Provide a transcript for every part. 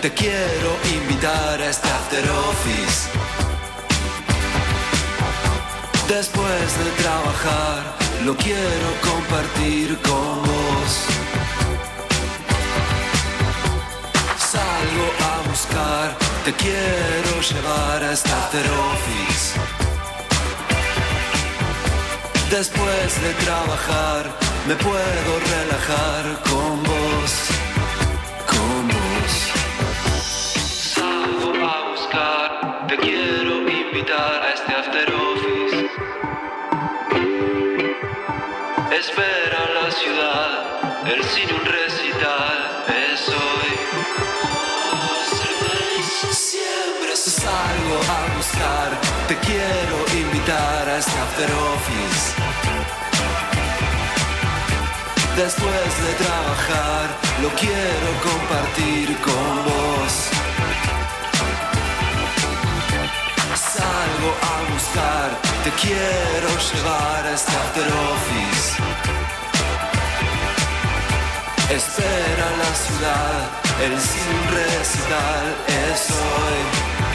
te quiero invitar a este after office. Después de trabajar, lo quiero compartir con vos. Salgo a buscar, te quiero llevar a este after office. Después de trabajar, me puedo relajar con vos, te quiero invitar a este after office. Espera la ciudad, el cine un recital, es hoy. Siempre salgo a buscar, te quiero invitar a este after office. Después de trabajar, lo quiero compartir con vos. Salgo a buscar, te quiero llevar a este office. Espera la ciudad, el sin recital es hoy.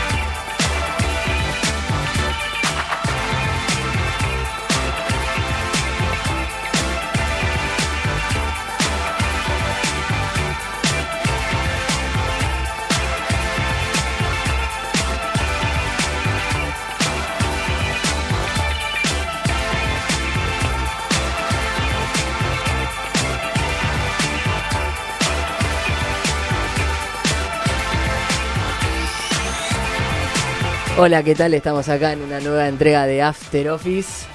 Hola, ¿qué tal? Estamos acá en una nueva entrega de After Office.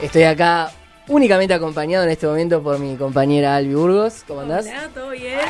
Estoy acá únicamente acompañado en este momento por mi compañera Albi Burgos. ¿Cómo andás? Hola, ¿todo bien?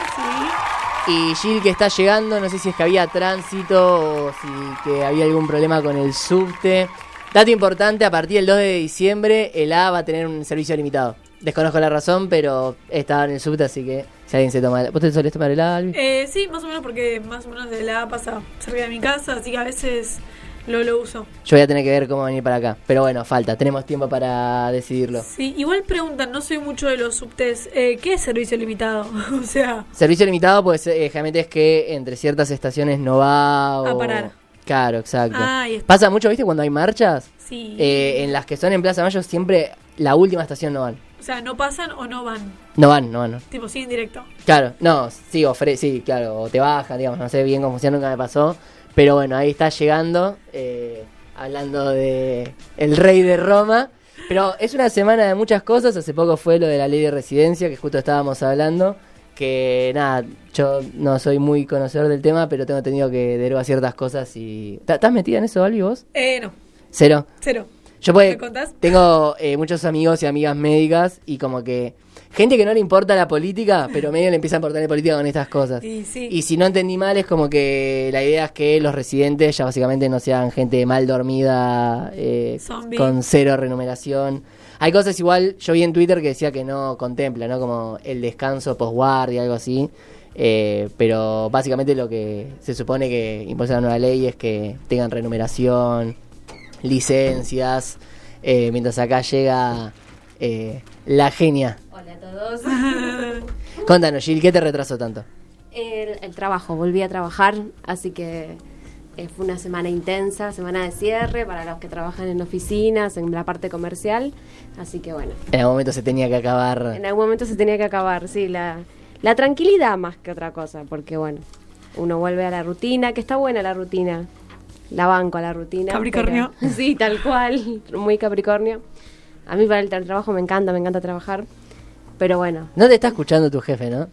Sí. Y Gil que está llegando, no sé si es que había tránsito o si que había algún problema con el subte. Dato importante, a partir del 2 de diciembre el A va a tener un servicio limitado. Desconozco la razón, pero estaba en el subte, así que si alguien se toma... ¿Vos te solés tomar el A, Albi? Eh, sí, más o menos porque más o menos de la pasa cerca de mi casa, así que a veces lo, lo uso. Yo voy a tener que ver cómo venir para acá. Pero bueno, falta, tenemos tiempo para decidirlo. Sí, igual preguntan, no soy mucho de los subtes, eh, ¿qué es servicio limitado? o sea, Servicio limitado, pues eh, generalmente es que entre ciertas estaciones no va o... A parar. Claro, exacto. Ah. Pasa mucho, ¿viste? Cuando hay marchas, sí. eh, en las que son en Plaza Mayo siempre la última estación no van. o sea, no pasan o no van. No van, no van. no. Tipo, siguen directo. Claro, no, sí, ofre sí, claro, o te bajan, digamos, no sé bien cómo funciona, nunca me pasó. Pero bueno, ahí está llegando, eh, hablando de el rey de Roma. Pero es una semana de muchas cosas, hace poco fue lo de la ley de residencia, que justo estábamos hablando, que nada, yo no soy muy conocedor del tema, pero tengo entendido que deroga ciertas cosas y... ¿Tá- ¿Estás metida en eso, Albi, vos? Eh, no, Cero. cero. Yo pues, tengo eh, muchos amigos y amigas médicas y como que gente que no le importa la política, pero medio le empieza a importar la política con estas cosas. Y sí. Y si no entendí mal, es como que la idea es que los residentes ya básicamente no sean gente mal dormida, eh, con cero remuneración. Hay cosas igual, yo vi en Twitter que decía que no contempla, ¿no? Como el descanso postguardia, algo así. Eh, pero básicamente lo que se supone que impulsa la nueva ley es que tengan remuneración, licencias, eh, mientras acá llega eh, la genia. Hola a todos. Contanos, Gil, ¿qué te retrasó tanto? El, el trabajo, volví a trabajar, así que eh, fue una semana intensa, semana de cierre para los que trabajan en oficinas, en la parte comercial, así que bueno, En algún momento se tenía que acabar. en algún momento se tenía que acabar, sí, la, la tranquilidad más que otra cosa, porque bueno, uno vuelve a la rutina, que está buena la rutina, la banco a la rutina. Capricornio. pero- sí, tal cual, muy Capricornio. A mí para el tra- trabajo me encanta, me encanta trabajar, pero bueno, No te está escuchando tu jefe, ¿no?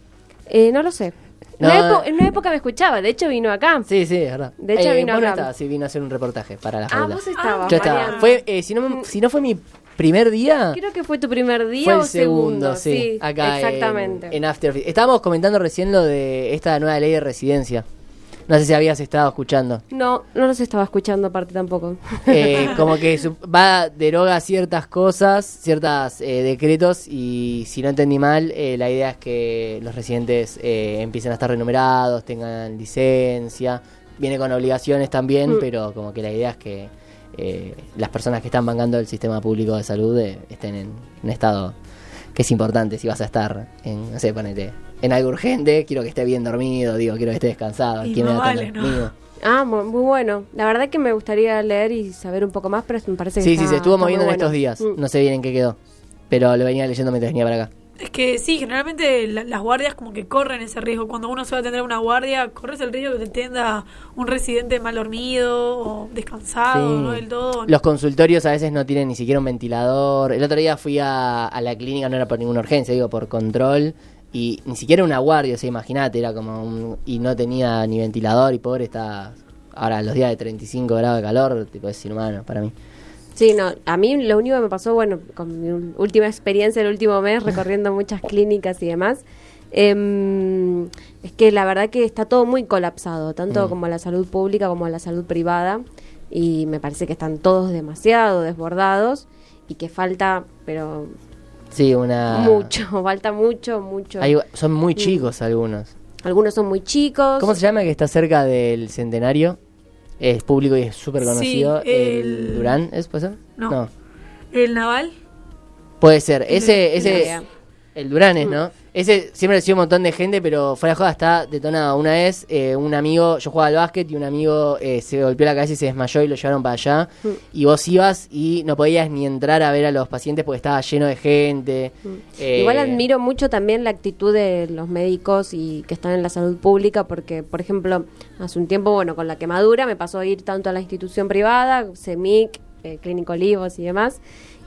eh, no lo sé. No, Una epo- eh. en una época me escuchaba, de hecho vino acá. Sí, sí, es verdad. De hecho, vino vos no acá. estabas, sí, vino a hacer un reportaje para la Ah, vos estabas. Yo estaba. Fue, eh, si, no, me- si no fue mi primer día, Creo que fue tu primer día fue el o segundo, sí. Acá en- exactamente. En, After Office. Estábamos comentando recién lo de esta nueva ley de residencia. No sé si habías estado escuchando. No, no los estaba escuchando aparte tampoco. Eh, como que su- va, deroga ciertas cosas, ciertos decretos y si no entendí mal, eh, la idea es que los residentes eh, empiecen a estar renumerados, tengan licencia, viene con obligaciones también, Mm. pero como que la idea es que eh, las personas que están bancando el sistema público de salud eh, estén en un estado que es importante si vas a estar en, no sé, ponete, en algo urgente, quiero que esté bien dormido, digo, quiero que esté descansado. Y ¿Quién me no va a vale? ¿no? Mío. Ah, mu- muy bueno. La verdad que me gustaría leer y saber un poco más, pero me parece que Sí, está- sí, se estuvo moviendo en bueno. estos días. Mm. No sé bien en qué quedó. Pero lo venía leyendo mientras venía para acá. Es que sí, generalmente la- las guardias como que corren ese riesgo. Cuando uno se va a atender una guardia, corres el riesgo que te atienda un residente mal dormido o descansado, Sí. no del todo. Los consultorios a veces no tienen ni siquiera un ventilador. El otro día fui a, a la clínica, no era por ninguna urgencia, digo, por control. Y ni siquiera una guardia, o sea, imagínate, era como un... Y no tenía ni ventilador y pobre está... Ahora, los días de 35 grados de calor, tipo, es inhumano para mí. Sí, no, a mí lo único que me pasó, bueno, con mi última experiencia el último mes recorriendo muchas clínicas y demás, em, es que la verdad que está todo muy colapsado, tanto Mm. como la salud pública como la salud privada, y me parece que están todos demasiado desbordados y que falta, pero Sí, una... mucho, falta mucho, mucho. Hay- son muy chicos algunos. Algunos son muy chicos. ¿Cómo se llama que está cerca del centenario? Es público y es súper Sí, conocido. el... el- Durán, ¿es puede ser? No. El naval. Puede ser. Ese, ese. El Durán es, ¿no? Ese siempre ha sido un montón de gente, pero fuera de joda está detonado. Una vez, eh, un amigo, yo jugaba al básquet y un amigo eh, se golpeó la cabeza y se desmayó y lo llevaron para allá. Mm. Y vos ibas y no podías ni entrar a ver a los pacientes porque estaba lleno de gente. Eh, Igual admiro mucho también la actitud de los médicos y que están en la salud pública, porque, por ejemplo, hace un tiempo, bueno, con la quemadura me pasó a ir tanto a la institución privada, CEMIC, eh, Clínico Olivos y demás,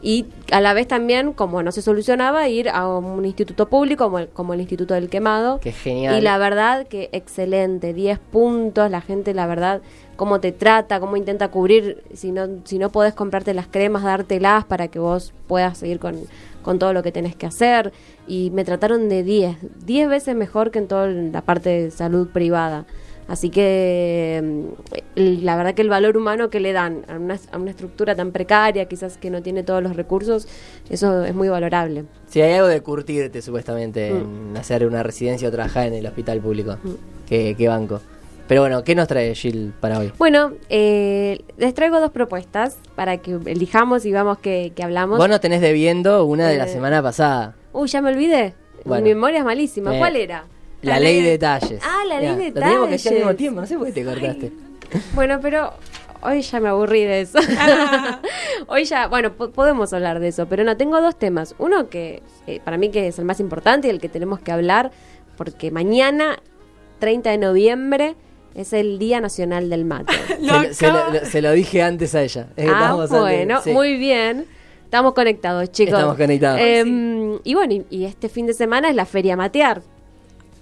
y a la vez también, como no se solucionaba, ir a un instituto público como el, como el Instituto del Quemado. Qué genial. Y la verdad que excelente, 10 puntos, la gente la verdad cómo te trata, cómo intenta cubrir, si no si no podés comprarte las cremas, dártelas para que vos puedas seguir con, con todo lo que tenés que hacer y me trataron de 10, 10 veces mejor que en toda la parte de salud privada. Así que mm, la verdad que el valor humano que le dan a una, a una estructura tan precaria, quizás que no tiene todos los recursos, eso es muy valorable. Sí, hay algo de curtirte supuestamente Mm. en hacer una residencia o trabajar en el hospital público. ¿Qué, qué banco? Pero bueno, ¿qué nos trae Jill para hoy? Bueno, eh, les traigo dos propuestas para que elijamos y vamos que, que hablamos. Vos no tenés debiendo una de la Eh, semana pasada. Uy, ya me olvidé. Bueno. Mi memoria es malísima. Eh, ¿Cuál era? La, ley de de- detalles. Ah, la ley de Lo teníamos que decir al mismo detalles. tiempo, no sé por qué te cortaste. Bueno, pero hoy ya me aburrí de eso. hoy ya, bueno, po- podemos hablar de eso, pero no, tengo dos temas. Uno que eh, para mí que es el más importante y el que tenemos que hablar, porque mañana, 30 de noviembre, es el Día Nacional del Mate. Se, lo- se lo, se lo dije antes a ella. Es que ah, bueno, sí. muy bien. Estamos conectados, chicos. Estamos conectados. Em, Y bueno, y, y este fin de semana es la Feria Matear.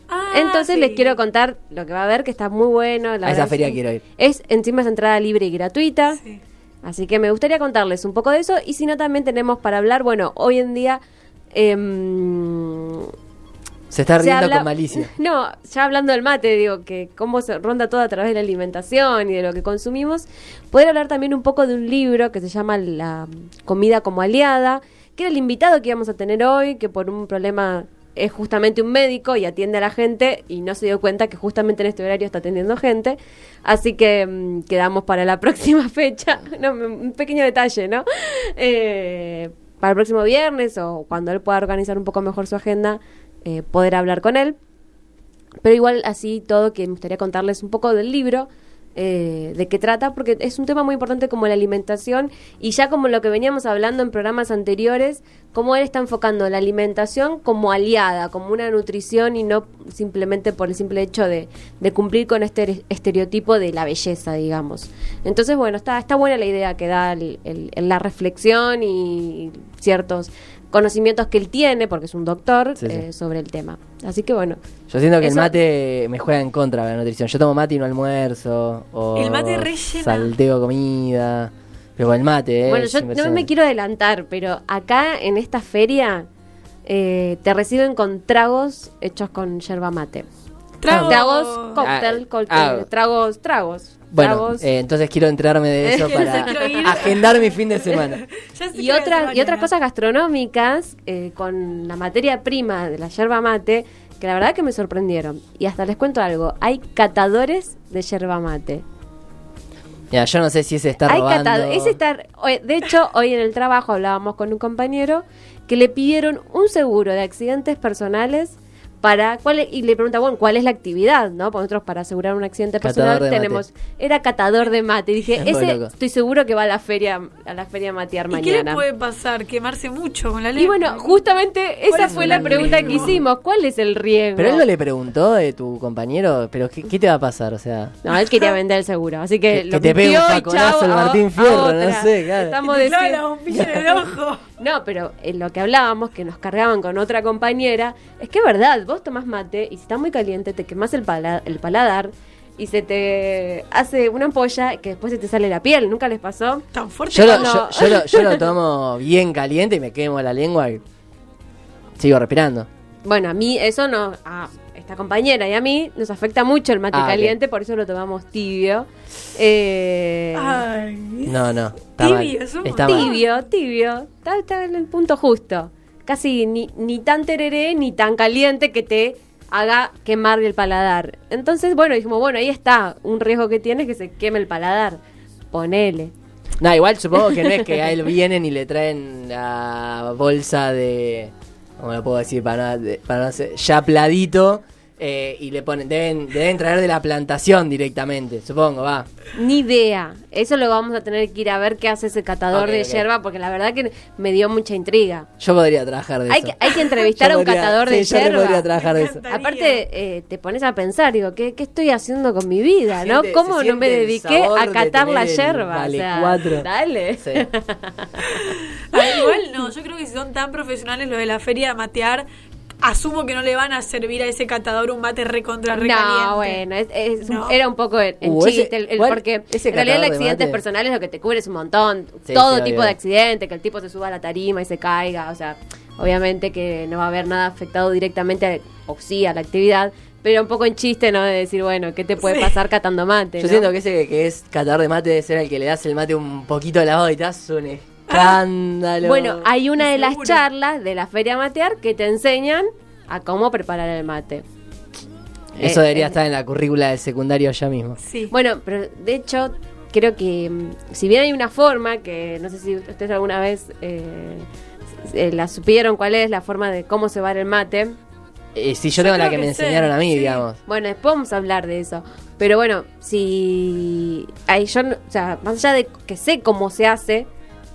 Ah, Entonces sí. les quiero contar lo que va a haber, que está muy bueno. la A esa feria es- quiero ir. Es, encima es entrada libre y gratuita. Sí. Así que me gustaría contarles un poco de eso. Y si no, también tenemos para hablar, bueno, hoy en día... em, Se está se riendo habla- con malicia. No, ya hablando del mate, digo que cómo se ronda todo a través de la alimentación y de lo que consumimos. Poder hablar también un poco de un libro que se llama La comida como aliada, que era el invitado que íbamos a tener hoy, que por un problema es justamente un médico y atiende a la gente y no se dio cuenta que justamente en este horario está atendiendo gente. Así que mm, quedamos para la próxima fecha. No, un pequeño detalle, ¿no? Eh, para el próximo viernes o cuando él pueda organizar un poco mejor su agenda, eh, poder hablar con él. Pero igual así todo que me gustaría contarles un poco del libro, eh, de qué trata, porque es un tema muy importante como la alimentación y ya como lo que veníamos hablando en programas anteriores, cómo él está enfocando la alimentación como aliada, como una nutrición y no simplemente por el simple hecho de, de cumplir con este estereotipo de la belleza, digamos. Entonces, bueno, está, está buena la idea que da el- el- la reflexión y ciertos conocimientos que él tiene, porque es un doctor, Sí, sí. eh, sobre el tema. Así que bueno, Yo siento que Eso- el mate me juega en contra de la nutrición. Yo tomo mate y no almuerzo. O El mate rellena. Salteo comida. Pero con el mate, ¿eh? Bueno, yo no me quiero adelantar, pero acá en esta feria eh, te reciben con tragos hechos con yerba mate. Tragos. Tragos, cóctel, Ah, cóctel, ah. tragos, tragos. Bueno, eh, entonces quiero enterarme de eso para agendar mi fin de semana. Y, otras y otras cosas gastronómicas eh, con la materia prima de la yerba mate que la verdad que me sorprendieron. Y hasta les cuento algo, hay catadores de yerba mate. Mira, yo no sé si ese está Hay robando. catado- ese está- de hecho, hoy en el trabajo hablábamos con un compañero que le pidieron un seguro de accidentes personales para cuál es- y le pregunta, bueno, ¿cuál es la actividad? ¿No? Porque nosotros para asegurar un accidente personal de tenemos era catador de mate. Y dije, ese loco. estoy seguro que va a la feria a la feria a matear ¿Y qué le mañana. puede pasar? Quemarse mucho con la Y lengua. bueno, justamente ¿Cuál esa es fue la pregunta que hicimos. ¿Cuál es el riesgo? Pero él no le preguntó de tu compañero, pero ¿qué, qué te va a pasar? O sea, No, él quería vender el seguro, así que, Que- lo que te pegue un y chau, el Martín Fierro, no otra. sé, claro. Estamos diciendo- la bombilla en el ojo. No, pero en lo que hablábamos, que nos cargaban con otra compañera, es que es verdad, vos tomás mate y si está muy caliente te quemás el, pala- el paladar y se te hace una ampolla que después se te sale la piel. ¿Nunca les pasó? Tan fuerte. Yo lo, No. yo, yo lo, yo lo tomo bien caliente y me quemo la lengua y sigo respirando. Bueno, a mí eso no... A esta compañera y a mí nos afecta mucho el mate Ah, caliente, por eso lo tomamos tibio. Eh, Ay. No, no. Está Tibio, mal. es un Está mal. tibio, tibio. Está, está en el punto justo. Casi ni, ni tan tereré ni tan caliente que te haga quemar el paladar. Entonces, bueno, dijimos, bueno, ahí está. Un riesgo que tiene es que se queme el paladar. Ponele. No, igual supongo que no es que a él vienen y le traen la bolsa de. ¿Cómo lo puedo decir? Para no, de- para no. Ya pladito. Eh, y le ponen. Deben, deben traer de la plantación directamente, supongo, va. Ni idea. Eso lo vamos a tener que ir a ver qué hace ese catador de ok. yerba, porque la verdad que me dio mucha intriga. Yo podría trabajar de Hay eso. que, hay que entrevistar Yo a un podría- catador sí, de yo re yerba. podría trabajar de eso. encanta. Aparte, eh, te pones a pensar, digo, ¿qué, qué estoy haciendo con mi vida? ¿no? Siente- ¿Cómo no me dediqué a de catar la yerba? Vale o sea, cuatro. dale. Sí. Ah, igual no, yo creo que si son tan profesionales los de la feria de matear, asumo que no le van a servir a ese catador un mate recontra recaliente. No, bueno, es- es un- No. era un poco el, el Uh, ese- chiste, el- porque en realidad el personales lo que te cubre es un montón, Sí, todo sí, tipo obvio. de accidente, que el tipo se suba a la tarima y se caiga, o sea, obviamente que no va a haber nada afectado directamente, a- o sí, a la actividad, pero un poco en chiste, ¿no? De decir, bueno, ¿qué te puede Sí. pasar catando mate? Yo no? siento que ese que es catador de mate debe ser el que le das el mate un poquito de lavado y te hace un escándalo. Bueno, hay una de las charlas de la Feria Matear que te enseñan a cómo preparar el mate. Eso eh, debería eh. estar en la currícula del secundario ya mismo. Sí. Bueno, pero de hecho, creo que mm, si bien hay una forma, que no sé si ustedes alguna vez eh, eh, la supieron cuál es la forma de cómo se va el mate. Eh, si yo, Yo tengo la que, me sé, enseñaron a mí, sí. digamos. Bueno, después vamos a hablar de eso. Pero bueno, si. Ay, yo, no- o sea, más allá de que sé cómo se hace,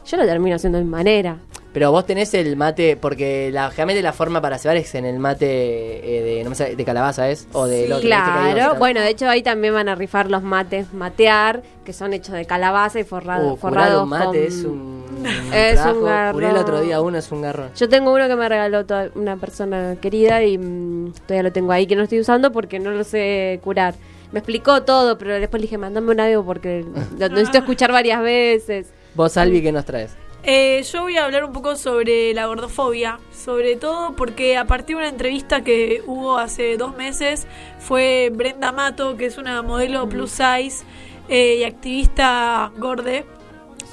yo lo termino haciendo de mi manera. Pero vos tenés el mate, porque la, generalmente la forma para cebar es en el mate eh, de, no sé, de calabaza, ¿es? O de Sí, otro, ¿viste que hay Claro, bueno, de hecho ahí también van a rifar los mates matear, que son hechos de calabaza y forrado, Uh, forrados un mate con- es un, Es un trabajo. Curé el garrón. otro día uno, es un garrón. Yo tengo uno que me regaló toda- una persona querida y mm, todavía lo tengo ahí que no estoy usando porque no lo sé curar. Me explicó todo, pero después le dije, mandame un audio porque lo necesito escuchar varias veces. Vos, Albi, ¿qué nos traes? Eh, yo voy a hablar un poco sobre la gordofobia, sobre todo porque a partir de una entrevista que hubo hace dos meses fue Brenda Mato, que es una modelo plus size eh, y activista gorde,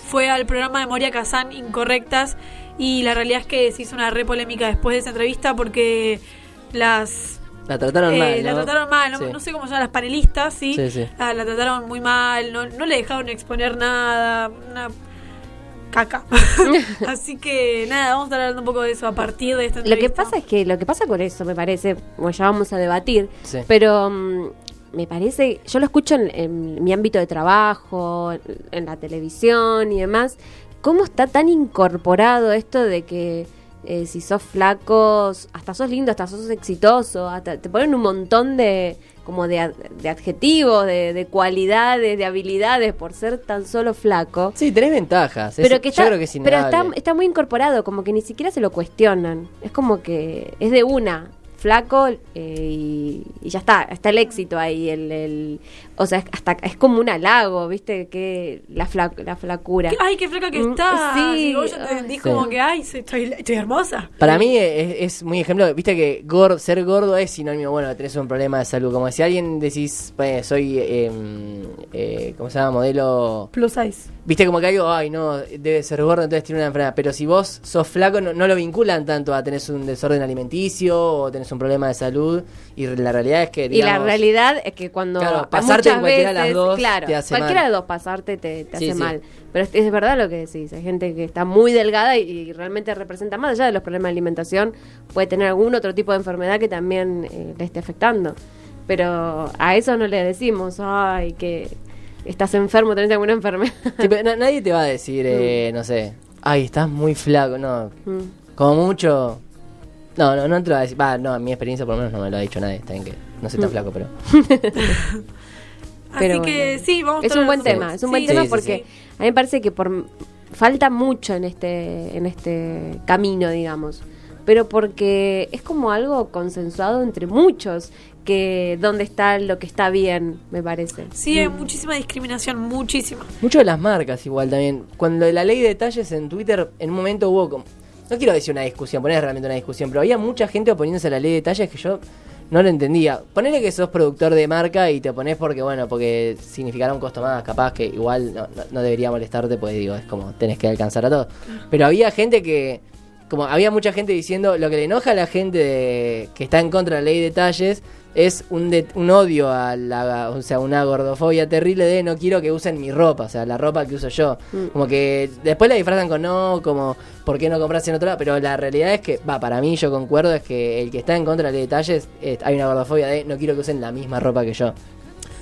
fue al programa de Moria Kazan Incorrectas y la realidad es que se hizo una re polémica después de esa entrevista porque las La trataron eh, mal, la ¿no? trataron mal, no, Sí. no sé cómo llaman las panelistas, ¿sí? Sí, sí. La, la trataron muy mal, no, no le dejaron exponer nada, una caca. Así que nada, vamos a estar hablando un poco de eso a partir de esta Lo que pasa es que lo que pasa con eso, me parece, bueno, ya vamos a debatir, Sí. pero mm, me parece, yo lo escucho en, en mi ámbito de trabajo, en, en la televisión y demás, cómo está tan incorporado esto de que eh, si sos flaco, hasta sos lindo, hasta sos exitoso, hasta te ponen un montón de como de, ad- de adjetivos, de, de cualidades, de habilidades por ser tan solo flaco. Sí, tenés ventajas. Pero es- que yo está, creo que es pero está, está muy incorporado, como que ni siquiera se lo cuestionan. Es como que es de una, flaco eh, y, y ya está, está el éxito ahí. El, el- o sea, es, hasta es como un halago, ¿viste? Que la, fla- la flacura. ¿Qué- Ay, qué flaca que Mm, está. sí, vos ya te sí. como que, ay, estoy, estoy hermosa. Para mí es, es muy ejemplo, viste que ser gordo es sinónimo, bueno, tenés un problema de salud. Como si alguien decís, pues, soy, eh, eh, ¿cómo se llama? Modelo... Plus size. Viste como que algo, ay, no, debe ser gordo, entonces tiene una enfermedad. Pero si vos sos flaco, no, no lo vinculan tanto a tenés un desorden alimenticio o tenés un un problema de salud y la realidad es que Y la realidad es que cuando Claro, pasarte en cualquiera de las dos claro, te hace cualquiera mal. de dos pasarte te, te Sí, hace sí. mal. Pero es, es verdad lo que decís, hay gente que está muy delgada y, y realmente representa más allá de los problemas de alimentación, puede tener algún otro tipo de enfermedad que también eh, le esté afectando. Pero a eso no le decimos, ay, que estás enfermo, tenés alguna enfermedad. Sí, pero na- nadie te va a decir, eh, no sé, ay, estás muy flaco, no. Mm. Como mucho. No, no, no te lo va a decir. Va, no, en mi experiencia por lo menos no me lo ha dicho nadie. Está bien que no soy tan Mm. flaco, pero. Así que bueno. sí, vamos a Es un buen tema, es un Sí, buen Sí, tema sí, porque sí. a mí me parece que por falta mucho en este en este camino, digamos. Pero porque es como algo consensuado entre muchos que dónde está lo que está bien, me parece. Sí, hay muchísima discriminación, muchísima. Mucho de las marcas igual también. Cuando la ley de detalles en Twitter, en un momento hubo como... No quiero decir una discusión, poner realmente una discusión, pero había mucha gente oponiéndose a la ley de detalles que yo no lo entendía. Ponele que sos productor de marca y te oponés porque, bueno, porque significará un costo más, capaz que igual no, no- debería molestarte, pues digo, es como tenés que alcanzar a todo. Pero había gente que, como había mucha gente diciendo, lo que le enoja a la gente que está en contra de la ley de detalles es un, de- un odio a la, o sea, una gordofobia terrible de no quiero que usen mi ropa, o sea, la ropa que uso yo. Mm. Como que después la disfrazan con no, como, ¿por qué no compras en otro lado? Pero la realidad es que, va, para mí yo concuerdo, es que el que está en contra de detalles, hay una gordofobia de no quiero que usen la misma ropa que yo.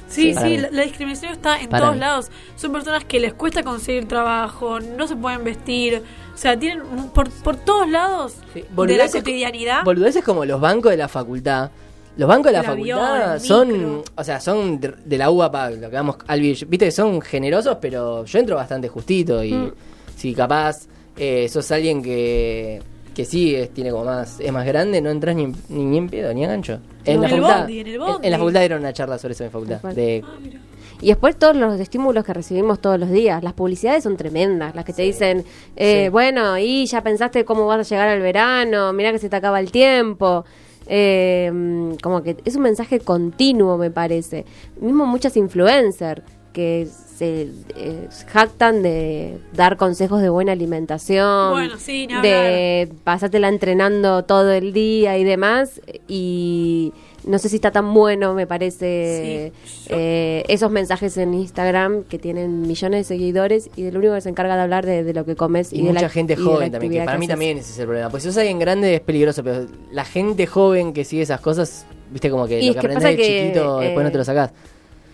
Sí, Sí. La, la discriminación está en Para todos mí. lados. Son personas que les cuesta conseguir trabajo, no se pueden vestir. O sea, tienen por, por todos lados de la cotidianidad. Boludeces como los bancos de la facultad. Los bancos de la El facultad son, micro. o sea, son de, de la uva para lo que vamos al viste que son generosos, pero yo entro bastante justito y Mm. si capaz eh, sos alguien que que sí es, tiene como más es más grande, no entras ni, ni, ni en pedo ni a gancho. En En la el facultad, bondi, en el en- bondi. en la facultad dieron una charla sobre eso en facultad Tal cual. de Ah. Y después todos los estímulos que recibimos todos los días. Las publicidades son tremendas. Las que te dicen, eh, Sí. bueno, y ya pensaste cómo vas a llegar al verano, mira que se te acaba el tiempo. Eh, como que es un mensaje continuo, me parece. Mismo muchas influencers que se eh, jactan de dar consejos de buena alimentación, Bueno, sí, de pasártela entrenando todo el día y demás. Y no sé si está tan bueno, me parece, Sí, yo- eh, esos mensajes en Instagram que tienen millones de seguidores y del único que se encarga de hablar de, de lo que comes y, y, de mucha la, gente y joven también, que para mí haces. también ese es el problema. Pues si sos alguien grande es peligroso, pero la gente joven que sigue esas cosas, viste como que Y lo que que aprendés de que, chiquito, después no te lo eh, sacás.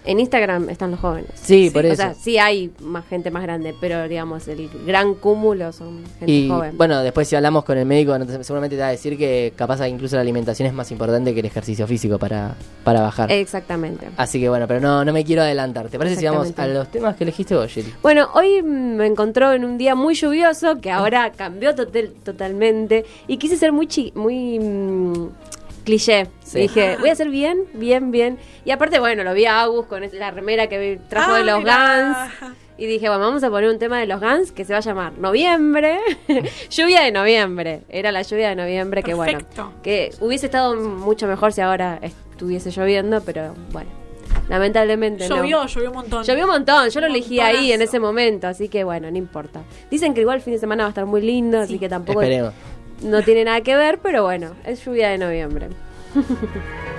En Instagram están los jóvenes. Sí, por O eso. sea, sí hay más gente más grande, pero digamos, el gran cúmulo son gente y joven. bueno, después si hablamos con el médico, seguramente te va a decir que capaz incluso la alimentación es más importante que el ejercicio físico para, para bajar. Exactamente. Así que bueno, pero no, no me quiero adelantar. ¿Te parece si vamos a los temas que elegiste vos, Shelly? Bueno, hoy me encontró en un día muy lluvioso que ahora cambió total- totalmente y quise ser muy chi- muy mm, cliché. Sí. Dije, voy a hacer bien, bien, bien. Y aparte, bueno, lo vi a Agus con la remera que trajo Ah, de los mirá. Guns. Y dije, bueno, vamos a poner un tema de los Guns que se va a llamar Noviembre. lluvia de noviembre. Era la lluvia de noviembre que, bueno, que hubiese estado mucho mejor si ahora estuviese lloviendo, pero bueno, lamentablemente no. Llovió, llovió un montón. Llovió un montón, yo lo elegí ahí en ese momento, así que bueno, no importa. Dicen que igual el fin de semana va a estar muy lindo, así Sí. que tampoco Esperemos. No tiene nada que ver, pero bueno, es lluvia de noviembre.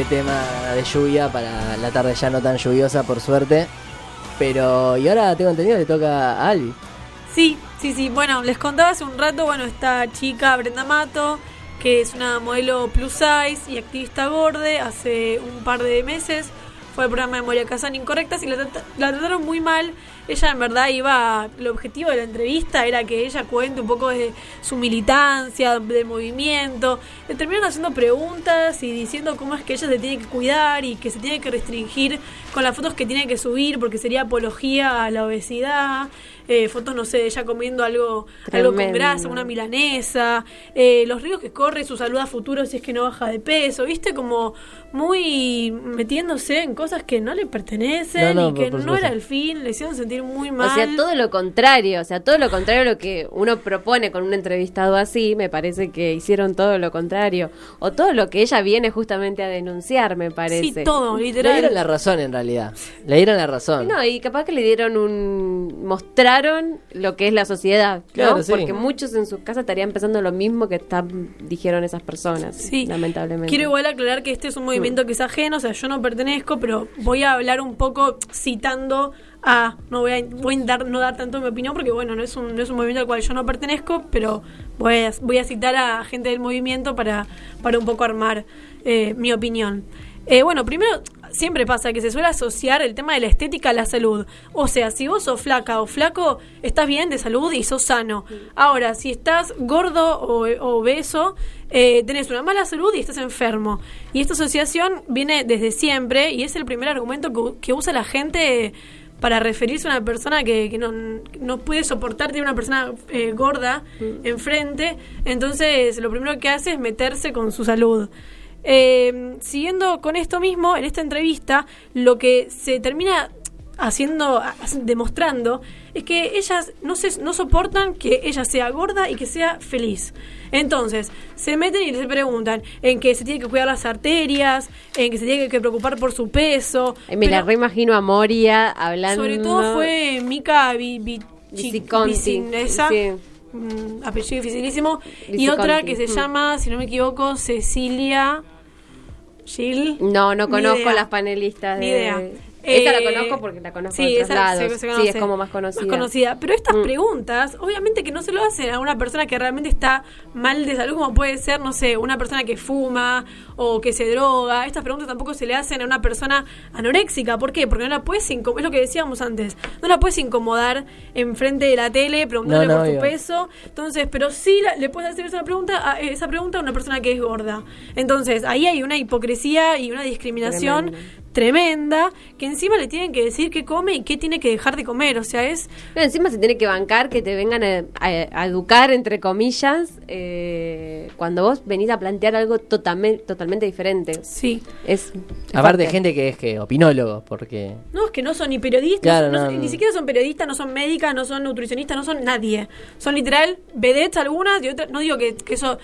ese tema de lluvia para la tarde ya no tan lluviosa, por suerte. Pero, y ahora tengo entendido le toca a Albi. Sí, sí, sí. Bueno, les contaba hace un rato, bueno, esta chica Brenda Mato, que es una modelo plus size y activista borde, hace un par de meses fue al programa de Moria Kazan Incorrectas y la, la trataron muy mal. Ella en verdad iba, el objetivo de la entrevista era que ella cuente un poco de su militancia, del movimiento. Le terminaron haciendo preguntas y diciendo cómo es que ella se tiene que cuidar y que se tiene que restringir con las fotos que tiene que subir porque sería apología a la obesidad. Eh, fotos, no sé, de ella comiendo algo, algo con grasa, una milanesa, eh, los ríos que corre, su salud a futuro si es que no baja de peso, viste, como muy metiéndose en cosas que no le pertenecen No, no, y que no era el fin, le hicieron sentir muy mal. O sea, todo lo contrario, o sea, todo lo contrario a lo que uno propone con un entrevistado así, me parece que hicieron todo lo contrario. O todo lo que ella viene justamente a denunciar, me parece. Sí, todo, Le literal. dieron la razón en realidad. Le dieron la razón. No, y capaz que le dieron un... mostraron lo que es la sociedad, ¿no? Claro, sí. Porque muchos en sus casas estarían pensando lo mismo que están, dijeron esas personas, Sí. lamentablemente. Quiero igual aclarar que este es un movimiento que es ajeno, o sea, yo no pertenezco, pero voy a hablar un poco citando a. No voy a, dar, no dar tanto mi opinión porque, bueno, no es, un, movimiento al cual yo no pertenezco, pero voy a, voy a citar a gente del movimiento para, para un poco armar eh, mi opinión. Eh, bueno, primero, siempre pasa que se suele asociar el tema de la estética a la salud. O sea, si vos sos flaca o flaco, estás bien de salud y sos sano. Ahora, si estás gordo o o obeso, eh, tenés una mala salud y estás enfermo. Y esta asociación viene desde siempre y es el primer argumento que, que usa la gente para referirse a una persona que, que no, no puede soportar tener una persona eh, gorda enfrente. Entonces, lo primero que hace es meterse con su salud. Eh, siguiendo con esto mismo, en esta entrevista, lo que se termina haciendo, demostrando, es que ellas no, se, no soportan que ella sea gorda y que sea feliz. Entonces, se meten y se preguntan en que se tiene que cuidar las arterias, en que se tiene que preocupar por su peso. Me la reimagino a Moria hablando... sobre todo fue Mika Vicinesa, sí. mm, apellido dificilísimo, y otra que se mm. llama, si no me equivoco, Cecilia Gil. No, no conozco las panelistas de... Ni idea. Esa Eh, la conozco porque la conozco sí, de otros esa lados. se- se sí, es como más conocida. Más conocida. Pero estas Mm. preguntas, obviamente que no se lo hacen a una persona que realmente está mal de salud, como puede ser, no sé, una persona que fuma o que se droga. Estas preguntas tampoco se le hacen a una persona anoréxica. ¿Por qué? Porque no la puedes incomodar, es lo que decíamos antes, no la puedes incomodar enfrente de la tele preguntándole No, no, por obvio. peso. Entonces, pero sí la- le puedes hacer esa pregunta, a, esa pregunta a una persona que es gorda. Entonces, ahí hay una hipocresía y una discriminación. Tremenda que encima le tienen que decir qué come y qué tiene que dejar de comer. O sea, es No, encima se tiene que bancar que te vengan a, a- a educar, entre comillas, eh, cuando vos venís a plantear algo totalmente, totalmente diferente. sí. Es Aparte, fuerte. gente que es que opinólogo, porque. No, es que no son ni periodistas, Claro, no no, son- no. ni siquiera son periodistas, no son médicas, no son nutricionistas, no son nadie. Son literal vedettes algunas y otras. No digo que, que eso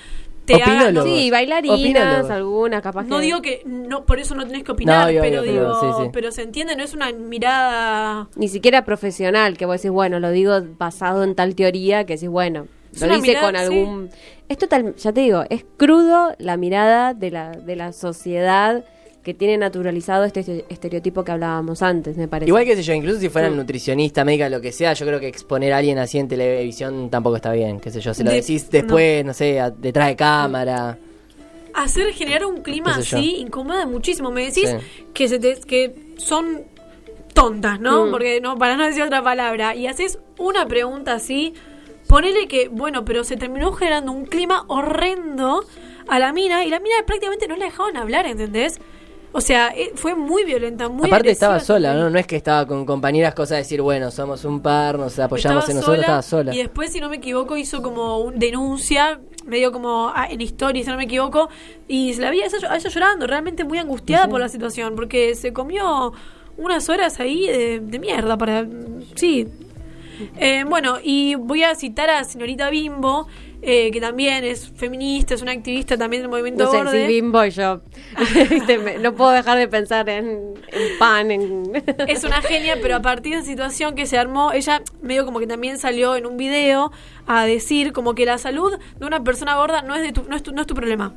te haga. No. Sí, bailarinas, Opinólogos. algunas, capaz no que... digo que no por eso no tenés que opinar, No, obvio, pero obvio, digo, pero sí, sí. pero se entiende, no es una mirada. Ni siquiera profesional, que vos decís, bueno, lo digo basado en tal teoría, que decís, bueno, Es lo dice mirada, con algún... Es total, ya te digo, es crudo la mirada de la, de la sociedad que tiene naturalizado este este- estereotipo que hablábamos antes, me parece. Igual que sé yo, incluso si fueran Mm. nutricionista, médica, lo que sea, yo creo que exponer a alguien así en televisión tampoco está bien. Qué sé yo, se lo De- decís después, no, sé, a- detrás de cámara. hacer generar un clima así incomoda muchísimo. Me decís Sí. que se te- que son tontas, ¿no? Mm. Porque no para no decir otra palabra y haces una pregunta así, ponele que bueno, pero se terminó generando un clima horrendo a la mina y la mina prácticamente no la dejaban hablar, ¿entendés? O sea, eh, fue muy violenta, muy Aparte estaba sola. ¿no? No es que estaba con compañeras, cosa de decir, bueno, somos un par, nos apoyamos Estaba en nosotros, estaba sola. Y después, si no me equivoco, hizo como un denuncia, medio como ah, en historia, si no me equivoco, y se la vi a ella, a ella llorando, realmente muy angustiada por la situación, porque se comió unas horas ahí de, de mierda para... Sí. Eh, bueno, y voy a citar a señorita Bimbo, eh, que también es feminista, es una activista también del movimiento No sé, Borde. si bimbo y yo no puedo dejar de pensar en, en pan, en... es una genia, pero a partir de esa situación que se armó, ella medio como que también salió en un video a decir como que la salud de una persona gorda no es de tu, no es tu, no es tu problema.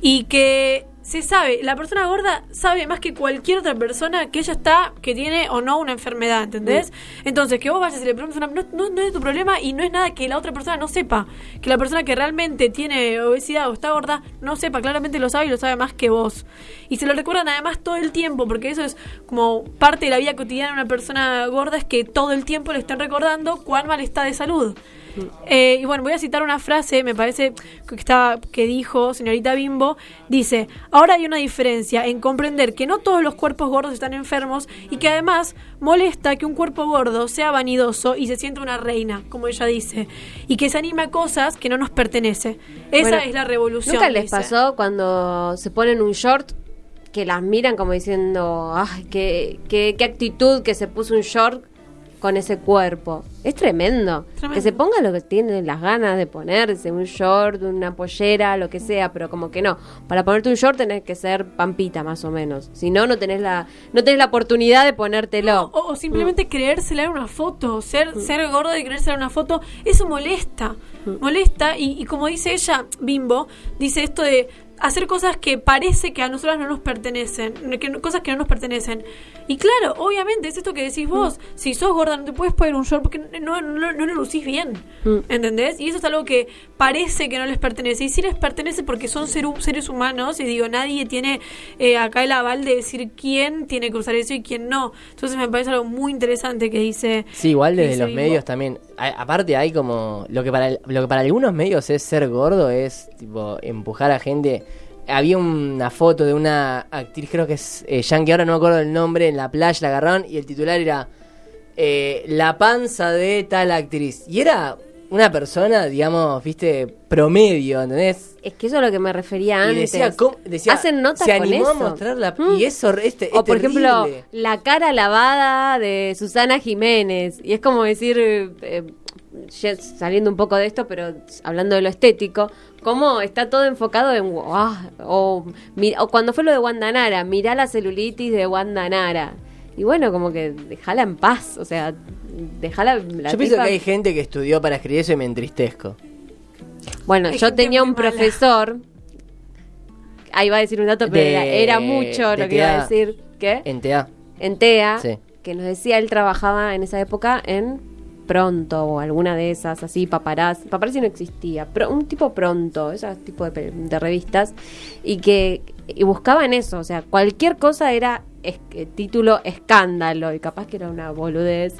Y que se sabe, la persona gorda sabe más que cualquier otra persona que ella está, que tiene o no una enfermedad, ¿entendés? Entonces, que vos vayas y le preguntes una no, no, no es tu problema y no es nada que la otra persona no sepa. Que la persona que realmente tiene obesidad o está gorda no sepa, claramente lo sabe y lo sabe más que vos. Y se lo recuerdan además todo el tiempo, porque eso es como parte de la vida cotidiana de una persona gorda, es que todo el tiempo le están recordando cuán mal está de salud. Eh, y bueno, voy a citar una frase, me parece que, estaba, que dijo señorita Bimbo, dice, ahora hay una diferencia en comprender que no todos los cuerpos gordos están enfermos y que además molesta que un cuerpo gordo sea vanidoso y se sienta una reina, como ella dice, y que se anime a cosas que no nos pertenece. Esa Bueno, es la revolución. ¿Nunca les dice. pasó cuando se ponen un short que las miran como diciendo, ay, qué, qué, qué actitud que se puso un short con ese cuerpo. Es tremendo. Tremendo. Que se ponga lo que tiene las ganas de ponerse, un short, una pollera, lo que sea, pero como que no. Para ponerte un short tenés que ser pampita más o menos. Si no, no tenés la, no tenés la oportunidad de ponértelo. O, o simplemente creérsela en una foto, ser, ser gordo y creérsela en una foto, eso molesta, molesta y, y como dice ella, Bimbo, dice esto de hacer cosas que parece que a nosotras no nos pertenecen, que, no- cosas que no nos pertenecen. Y claro, obviamente es esto que decís vos, si sos gorda no te puedes poner un short porque no, no, no lo lucís bien, Mm. ¿entendés? Y eso es algo que parece que no les pertenece, y sí les pertenece porque son ser- seres humanos, y digo, nadie tiene eh, acá el aval de decir quién tiene que usar eso y quién no. Entonces me parece algo muy interesante que dice... Sí, igual desde los medios también. A- aparte hay como lo que para el- lo que para algunos medios es ser gordo es tipo empujar a gente. Había una foto de una actriz, creo que es eh, Yankee, ahora no me acuerdo el nombre, en la playa la agarraron y el titular era eh, La panza de tal actriz. Y era una persona, digamos, viste, promedio, ¿entendés? Es que eso es a lo que me refería Y antes. decía, ¿cómo? decía Hacen notas se con animó eso. a mostrar la... Mm. Y eso este, O es por ejemplo, la cara lavada de Susana Jiménez. Y es como decir, eh, saliendo un poco de esto, pero hablando de lo estético, cómo está todo enfocado en... ah, o, o cuando fue lo de Wanda Nara, mirá la celulitis de Wanda Nara. Y bueno, como que dejala en paz, o sea, dejala... La Yo pienso que hay gente que estudió para escribir eso y me entristezco. Bueno, Hay yo tenía un mala. profesor... Ahí va a decir un dato, pero De- era, era mucho de lo que iba a TEA. decir. ¿Qué? En TA. en TEA, Sí. que nos decía, él trabajaba en esa época en Pronto o alguna de esas, así, paparazzi. Paparazzi no existía, pero un tipo Pronto, ese tipo de, de revistas, y que y buscaban eso, o sea, cualquier cosa era eh, título escándalo, y capaz que era una boludez.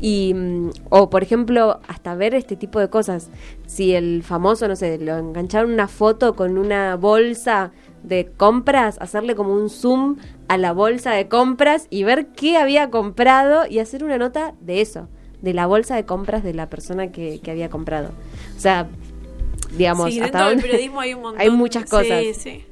Y, mm, o por ejemplo, hasta ver este tipo de cosas. Si el famoso, no sé, lo engancharon una foto con una bolsa de compras, hacerle como un zoom a la bolsa de compras y ver qué había comprado y hacer una nota de eso, de la bolsa de compras de la persona que, que había comprado. O sea, digamos, Sí, hasta dentro del periodismo hay un montón. hay muchas cosas. Sí, sí.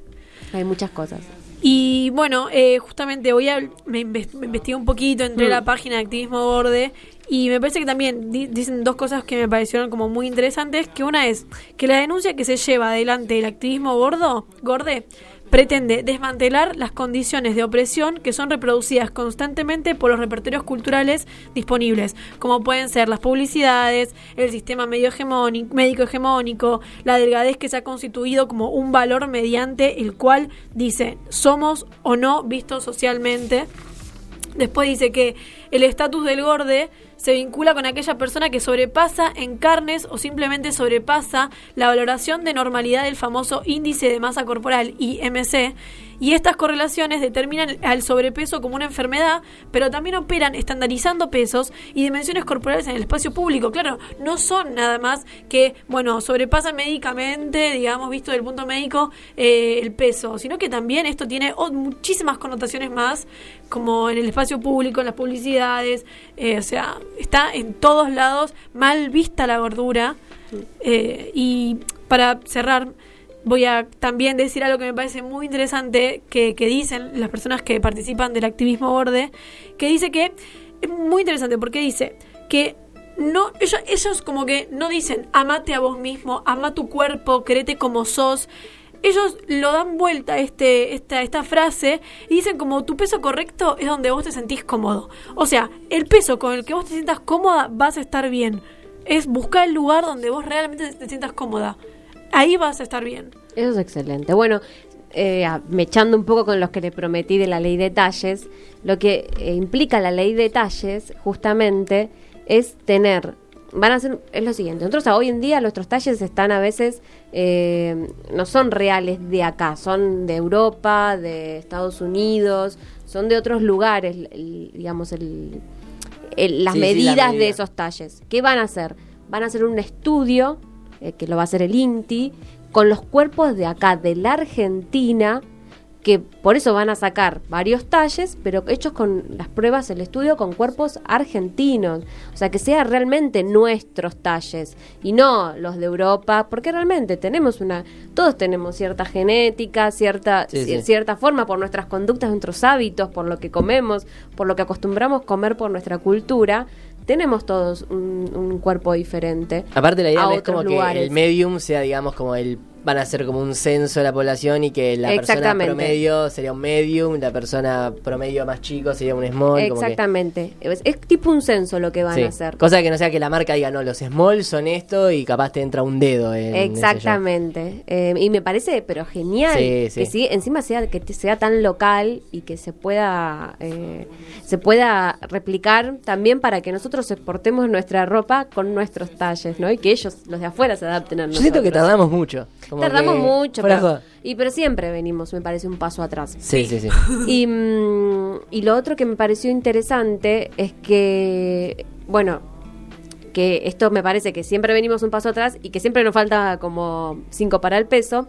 Hay muchas cosas. Y bueno, eh, justamente voy a me, inves- me investigué un poquito, entré a Mm. la página de Activismo Borde y me parece que también di- dicen dos cosas que me parecieron como muy interesantes, que una es que la denuncia que se lleva adelante el activismo gordo, gorde, pretende desmantelar las condiciones de opresión que son reproducidas constantemente por los repertorios culturales disponibles, como pueden ser las publicidades, el sistema medio hegemónico, médico hegemónico, la delgadez que se ha constituido como un valor mediante el cual dice somos o no vistos socialmente. Después dice que el estatus del gorde se vincula con aquella persona que sobrepasa en carnes o simplemente sobrepasa la valoración de normalidad del famoso índice de masa corporal IMC y estas correlaciones determinan al sobrepeso como una enfermedad, pero también operan estandarizando pesos y dimensiones corporales en el espacio público. Claro, no son nada más que, bueno, sobrepasan médicamente, digamos, visto del punto médico, eh, el peso, sino que también esto tiene muchísimas connotaciones más, como en el espacio público, en las publicidades, eh, o sea, está en todos lados mal vista la gordura. Eh, y para cerrar, voy a también decir algo que me parece muy interesante que, que dicen las personas que participan del activismo borde, que dice que es muy interesante porque dice que no ellos, ellos como que no dicen amate a vos mismo, ama tu cuerpo, querete como sos. Ellos lo dan vuelta este, esta, esta frase y dicen como tu peso correcto es donde vos te sentís cómodo. O sea, el peso con el que vos te sientas cómoda vas a estar bien. Es buscar el lugar donde vos realmente te sientas cómoda. Ahí vas a estar bien. Eso es excelente. Bueno, eh, mechando un poco con los que le prometí de la ley de talles, lo que eh, implica la ley de talles, justamente, es tener. Van a ser, es lo siguiente. Nosotros hoy en día nuestros talles están a veces, eh, no son reales de acá, son de Europa, de Estados Unidos, son de otros lugares, el- digamos, el, el- las Sí, sí, la medidas de esos talles. ¿Qué van a hacer? Van a hacer un estudio, eh, que lo va a hacer el INTI, con los cuerpos de acá, de la Argentina, que por eso van a sacar varios talles, pero hechos con las pruebas, el estudio con cuerpos argentinos. O sea, que sea realmente nuestros talles y no los de Europa, porque realmente tenemos una, todos tenemos cierta genética, cierta, Sí, sí. cierta forma por nuestras conductas, nuestros hábitos, por lo que comemos, por lo que acostumbramos comer por nuestra cultura. Tenemos todos un, un cuerpo diferente. Aparte la idea a es como lugares. que el medium sea, digamos, como el van a hacer como un censo de la población y que la persona promedio sería un medium, la persona promedio más chico sería un small. como que- Exactamente. Es, tipo un censo lo que van Sí. a hacer. Cosa que no sea que la marca diga, no, los small son esto y capaz te entra un dedo en Exactamente. Eh, y me parece, pero genial, Sí, sí. que sí, encima sea que sea tan local y que se pueda eh, se pueda replicar también para que nosotros exportemos nuestra ropa con nuestros talles, ¿no? Y que ellos, los de afuera, se adapten a Yo nosotros. siento que tardamos mucho. Como Tardamos que- mucho, pero, y pero siempre venimos, me parece, un paso atrás. Sí, sí, sí. Y, mm, y lo otro que me pareció interesante es que, bueno, que esto me parece que siempre venimos un paso atrás y que siempre nos falta como cinco para el peso,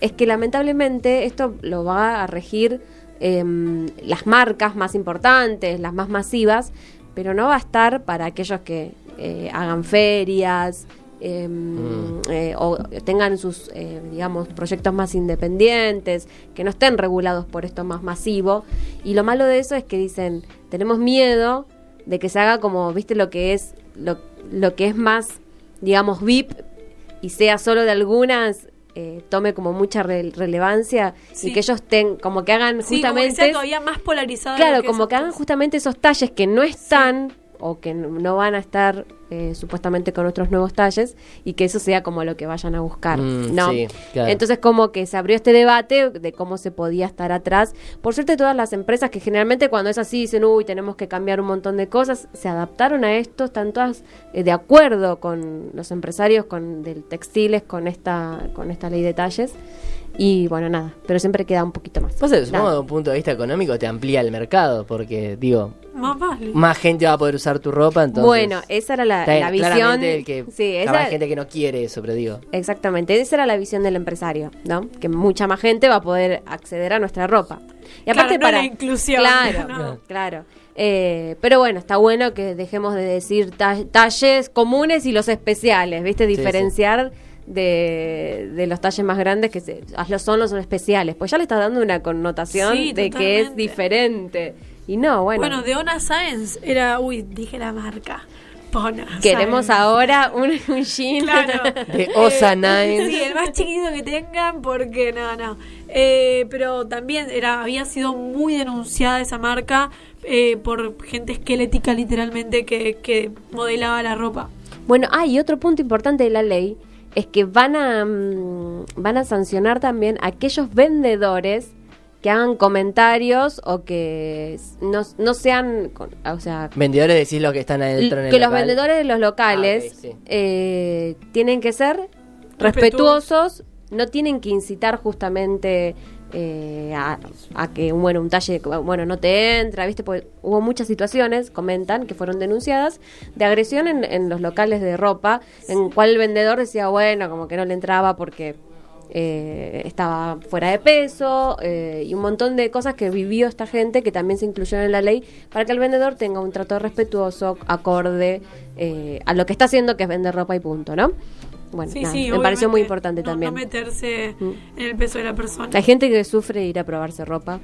es que lamentablemente esto lo va a regir em, las marcas más importantes, las más masivas, pero no va a estar para aquellos que eh, hagan ferias. Em, Mm. eh, o tengan sus, eh, digamos, proyectos más independientes, que no estén regulados por esto más masivo. Y lo malo de eso es que dicen, tenemos miedo de que se haga como, viste, lo que es, lo, lo que es más, digamos, VIP y sea solo de algunas, eh, tome como mucha re- relevancia Sí. y que ellos ten, como que hagan Sí, como que justamente... sea todavía más polarizado. Claro, que como que hagan justamente esos talles que no están o que no- van a estar eh, supuestamente con otros nuevos talles y que eso sea como lo que vayan a buscar, Mm, ¿no? sí, claro. Entonces como que se abrió este debate de cómo se podía estar atrás. Por suerte todas las empresas que generalmente cuando es así dicen, uy, tenemos que cambiar un montón de cosas, se adaptaron a esto, están todas eh, de acuerdo con los empresarios con del textiles con esta con esta ley de talles. Y bueno, nada, pero siempre queda un poquito más. Pasa que supongo Nada. de un punto de vista económico te amplía el mercado, porque, digo, Más vale. más gente va a poder usar tu ropa, entonces... Bueno, esa era la, visión. que, sí, capaz esa, hay gente que no quiere eso, pero digo... exactamente, esa era la visión del empresario, ¿no? Que mucha más gente va a poder acceder a nuestra ropa. Y aparte Claro, no para la inclusión, Claro, no. claro. Eh, pero bueno, está bueno que dejemos de decir ta- talles comunes y los especiales, ¿viste? Sí, Diferenciar De, de los talles más grandes que se, ah, los son los especiales. Pues ya le estás dando una connotación Sí, de que es diferente. Y no, bueno. Bueno, de Ona Science era. Uy, dije la marca. Bona Queremos Science. ahora un, un jean. Claro. De Osa Eh, Nine. Sí, el más chiquitito que tengan, porque no, no. Eh, pero también era había sido muy denunciada esa marca eh, por gente esquelética, literalmente, que, que modelaba la ropa. Bueno, ah, y otro punto importante de la ley es que van a mm, van a sancionar también a aquellos vendedores que hagan comentarios o que no, no sean, con- o sea, Vendedores decís los que están adentro en el que los vendedores de los locales Ah, sí. eh, tienen que ser Respetuosos. respetuosos, no tienen que incitar justamente eh, a, a que bueno un talle bueno no te entra, viste, porque hubo muchas situaciones, comentan que fueron denunciadas de agresión en, en los locales de ropa, en cual el vendedor decía bueno como que no le entraba porque eh, estaba fuera de peso eh, y un montón de cosas que vivió esta gente que también se incluyeron en la ley para que el vendedor tenga un trato respetuoso, acorde eh, a lo que está haciendo, que es vender ropa y punto, ¿no? Bueno, Sí, nada, sí, me pareció muy importante no- también. No meterse Mm. en el peso de la persona. Hay gente que sufre ir a probarse ropa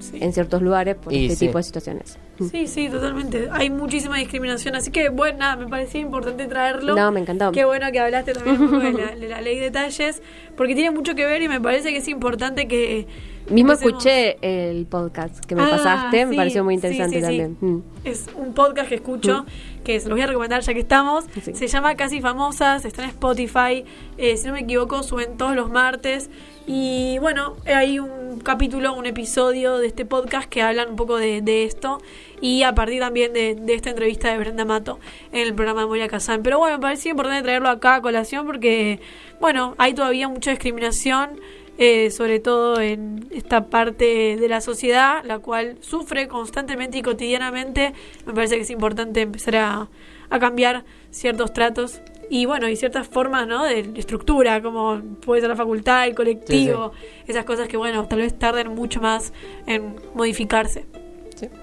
Sí. en ciertos lugares por Y este sí. tipo de situaciones. Sí, sí, totalmente. Hay muchísima discriminación, así que bueno, nada, me parecía importante traerlo. No, me encantó. Qué bueno que hablaste también un poco de la, de la ley de talles, porque tiene mucho que ver y me parece que es importante que... Mismo escuché el podcast que me Ah, pasaste, me pareció muy interesante sí, sí. también. Mm. Es un podcast que escucho, que se los voy a recomendar ya que estamos. Sí. Se llama Casi Famosas, está en Spotify. eh, si no me equivoco, suben todos los martes. Y bueno, hay un capítulo, un episodio de este podcast que hablan un poco de, esto. Y a partir también de, esta entrevista de Brenda Mato en el programa de Moria Kazan. Pero bueno, me parecía importante traerlo acá a colación porque, bueno, hay todavía mucha discriminación eh, sobre todo en esta parte de la sociedad, la cual sufre constantemente y cotidianamente. Me parece que es importante empezar a, a cambiar ciertos tratos y bueno, hay ciertas formas, ¿no? De estructura, como puede ser la facultad, el colectivo, esas cosas que, bueno, tal vez tarden mucho más en modificarse.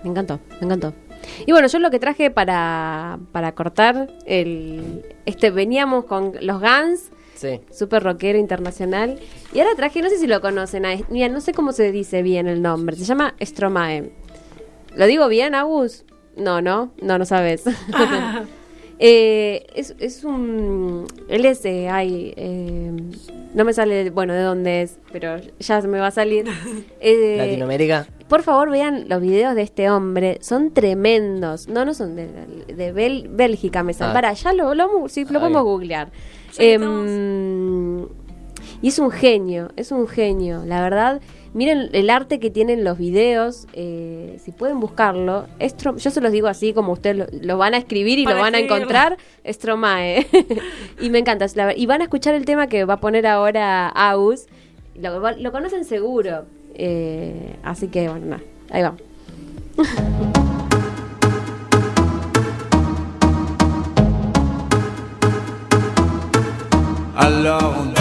Me encantó, me encantó. Y bueno, yo lo que traje para, para cortar, el este veníamos con los Guns, Sí. super rockero internacional, y ahora traje, no sé si lo conocen, a- mira, no sé cómo se dice bien el nombre, se llama Stromae. ¿Lo digo bien, Agus? No, no, no, no sabes. Eh, es, es un... Él es de... Ay, eh, no me sale, bueno, de dónde es, pero ya se me va a salir. Eh, Latinoamérica. por favor, vean los videos de este hombre. Son tremendos. No, no son de, de Bel- Bélgica, me sale. Ah. Para, ya lo, lo, sí, lo Ah, podemos bien. googlear. Sí, Em, y es un genio, es un genio. La verdad, miren el arte que tienen los videos. eh, si pueden buscarlo. Estro- yo se los digo así como ustedes lo, lo van a escribir y Para lo van a encontrar. Stromae. y me encanta. y van a escuchar el tema que va a poner ahora Aus. Lo, lo conocen seguro. Eh, así que, bueno, nada. Ahí va. Alors on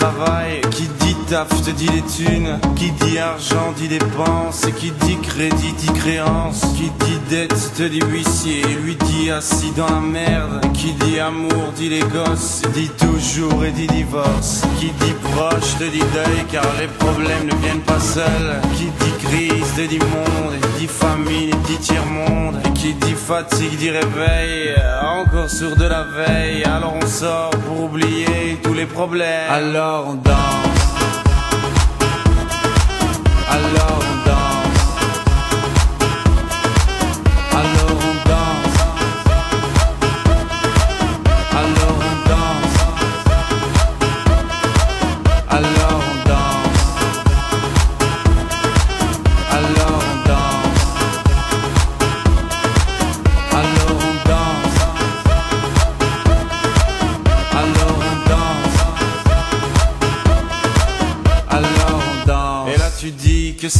travail Qui dit taf te dit les thunes Qui dit argent dit dépenses Et qui dit crédit dit créance Qui dit dette te dit huissier Et lui dit assis dans la merde Qui dit amour dit les gosses Dit toujours et dit divorce Qui dit proche te dit deuil Car les problèmes ne viennent pas seuls Qui dit crise te dit monde Et dit famine et dit tiers-monde Et qui dit fatigue dit réveil Encore sourd de la veille Alors on sort pour oublier tous les problèmes. Alors on danse. Alors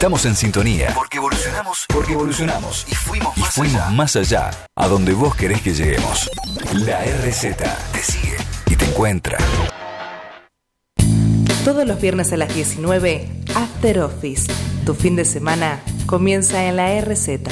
Estamos en sintonía. Porque evolucionamos. Porque evolucionamos. Y fuimos, más, fuimos allá. más allá. A donde vos querés que lleguemos. La RZ te sigue y te encuentra. Todos los viernes a las 19, After Office. Tu fin de semana comienza en la RZ.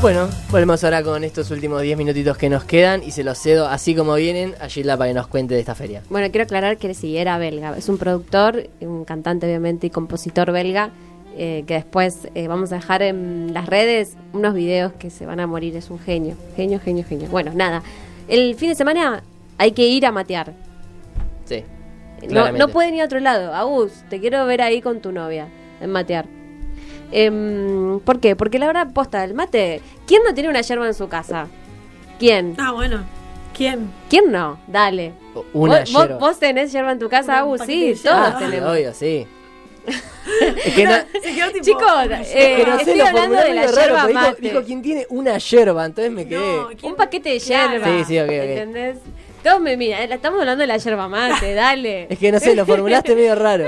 Bueno, volvemos ahora con estos últimos 10 minutitos que nos quedan y se los cedo así como vienen a Gilda para que nos cuente de esta feria. Bueno, quiero aclarar que sí, era belga. Es un productor, un cantante obviamente y compositor belga, eh, que después eh, vamos a dejar en las redes unos videos que se van a morir. Es un genio, genio, genio, genio. Bueno, nada. El fin de semana hay que ir a matear. Sí. No, no pueden ir a otro lado. Agus, te quiero ver ahí con tu novia, en matear. Em, ¿Por qué? Porque la verdad, posta, el mate. ¿Quién no tiene una yerba en su casa? ¿Quién? Ah, bueno. ¿Quién? ¿Quién no? Dale. Una ¿Vos, yerba. vos tenés yerba en tu casa, Agus? Sí, todos. Ah, tenemos. obvio, sí. es que no, tipo. Chicos, eh, que no sé, estoy hablando de la raro, yerba porque dijo- mate. Dijo, ¿quién tiene una yerba? Entonces me quedé. No. Un paquete de Claro. yerba. Sí, sí, ok, ok. ¿Entendés? Todos me miran, eh, estamos hablando de la yerba mate, dale. Es que no sé, lo formulaste medio raro.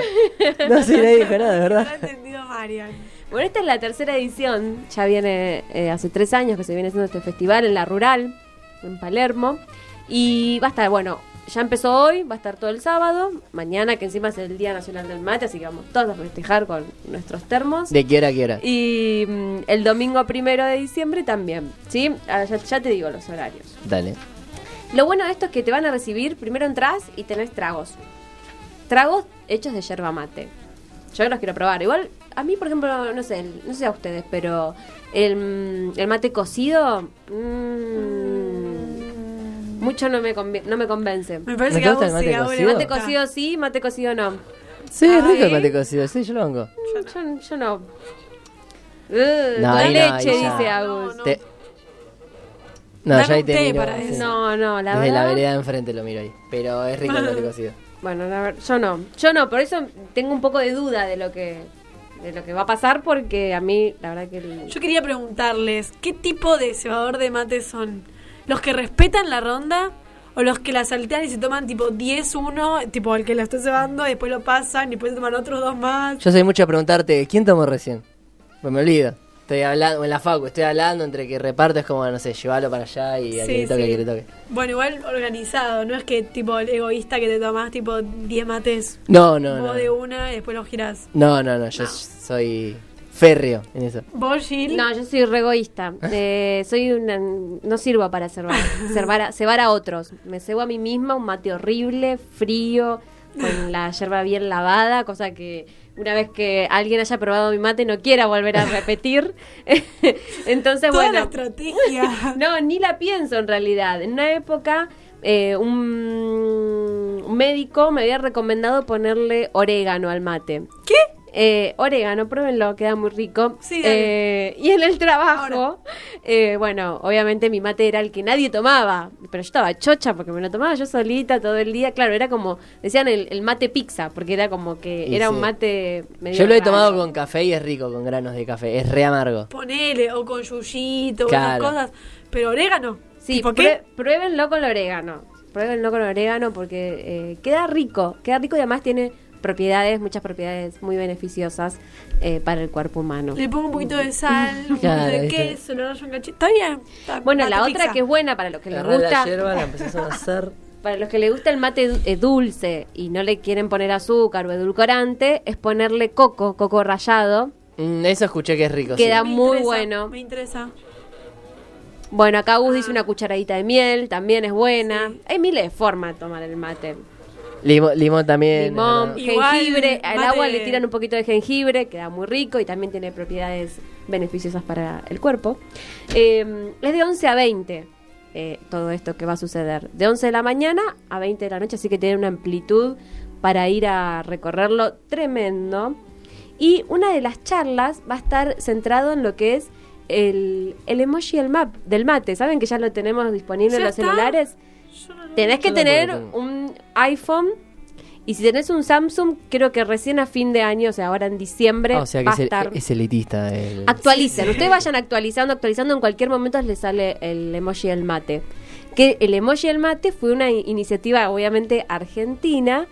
No sé, nadie dijo nada, No ha ¿verdad? entendido Marian. Bueno, esta es la tercera edición, ya viene eh, hace tres años que se viene haciendo este festival en la rural, en Palermo, y va a estar, bueno, ya empezó hoy, va a estar todo el sábado, mañana que encima es el Día Nacional del Mate, así que vamos todos a festejar con nuestros termos. ¿De qué hora a qué hora? Y mm, el domingo primero de diciembre también, ¿sí? Ah, ya, ya te digo los horarios. Dale. Lo bueno de esto es que te van a recibir, primero entras y tenés tragos. Tragos hechos de yerba mate. Yo los quiero probar. Igual, a mí, por ejemplo, no sé, no sé a ustedes, pero el, el mate cocido, mm, mucho no me, no me convence. Me parece ¿No que gusta el sí, mate le cocido? Mate cocido sí, mate cocido no. Sí, es rico el mate cocido, sí, yo lo banco. Yo, yo- yo no. Uh, No, con ahí no, leche, dice Agus. no. Te- No, Dame ya ahí te miro, para sí. eso. No, no, la Desde verdad. la vereda de enfrente lo miro ahí. Pero es rico el mate cocido. Bueno, la ver- yo no, yo no, por eso tengo un poco de duda de lo que de lo que va a pasar porque a mí la verdad que el- Yo quería preguntarles, ¿qué tipo de cebador de mate son? ¿Los que respetan la ronda? ¿O los que la saltean y se toman tipo 10-1, tipo el que la está cebando, y después lo pasan y después se toman otros dos más? Yo soy mucho a preguntarte, ¿quién tomó recién? Pues me olvido. Estoy hablando, en la facu, estoy hablando entre que reparto, es como, no sé, llevarlo para allá y a Sí, que le toque, a sí. que le toque. Bueno, igual organizado, no es que tipo el egoísta que te tomás tipo 10 mates No, no, vos no. de una y después los girás. No, no, no, yo soy férreo en eso. ¿Vos, Gil? No, yo soy re egoísta. Eh, soy una no sirvo para cebar, cebar, a, cebar a otros. Me cebo a mí misma un mate horrible, frío, con la yerba bien lavada, cosa que una vez que alguien haya probado mi mate no quiera volver a repetir. Entonces, Toda bueno, la estrategia. No, ni la pienso en realidad. En una época, eh, un, un médico me había recomendado ponerle orégano al mate. ¿Qué? Eh, orégano, pruébenlo, queda muy rico. Sí, dale. Eh, y en el trabajo, eh, bueno, obviamente mi mate era el que nadie tomaba, pero yo estaba chocha porque me lo tomaba yo solita todo el día. Claro, era como, decían el, el mate pizza, porque era como que Y era sí. un mate medio Yo lo he raro. tomado con café y es rico, con granos de café. Es re amargo. Ponele, o con yuyito, o Claro. esas cosas. Pero orégano. Sí, ¿Tipo prue- qué? pruébenlo con el orégano. Pruébenlo con el orégano porque eh, queda rico. Queda rico y además tiene propiedades, muchas propiedades muy beneficiosas eh, para el cuerpo humano. Le pongo un poquito de sal, un poquito Claro, de queso, le rayo un cachito. Está bien. está- Bueno, la otra pizza. que es buena para los que les gusta, la yerba, la empezás a hacer. para los que les gusta el mate eh, dulce y no le quieren poner azúcar o edulcorante, es ponerle coco, coco rallado. Mm, eso escuché que es rico. Queda sí. Muy interesa, bueno. Me interesa. Bueno, acá Gus dice una cucharadita de miel, también es buena. Hay miles de formas de tomar el mate. Limón, limón también. Limón, jengibre, al agua le tiran un poquito de jengibre, queda muy rico y también tiene propiedades beneficiosas para el cuerpo. Eh, es de 11 a 20 eh, todo esto que va a suceder. De 11 de la mañana a 20 de la noche, así que tiene una amplitud para ir a recorrerlo tremendo. Y una de las charlas va a estar centrado en lo que es el, el emoji del, map, del mate. ¿Saben que ya lo tenemos disponible en ¿Ya los está? celulares? Tenés que tener un iPhone y si tenés un Samsung, creo que recién a fin de año, o sea, ahora en diciembre, Ah, o sea que va es, a el- estar. es elitista. El... Actualicen, ustedes vayan actualizando, actualizando, en cualquier momento les sale el emoji del mate. Que el emoji del mate fue una iniciativa, obviamente, argentina.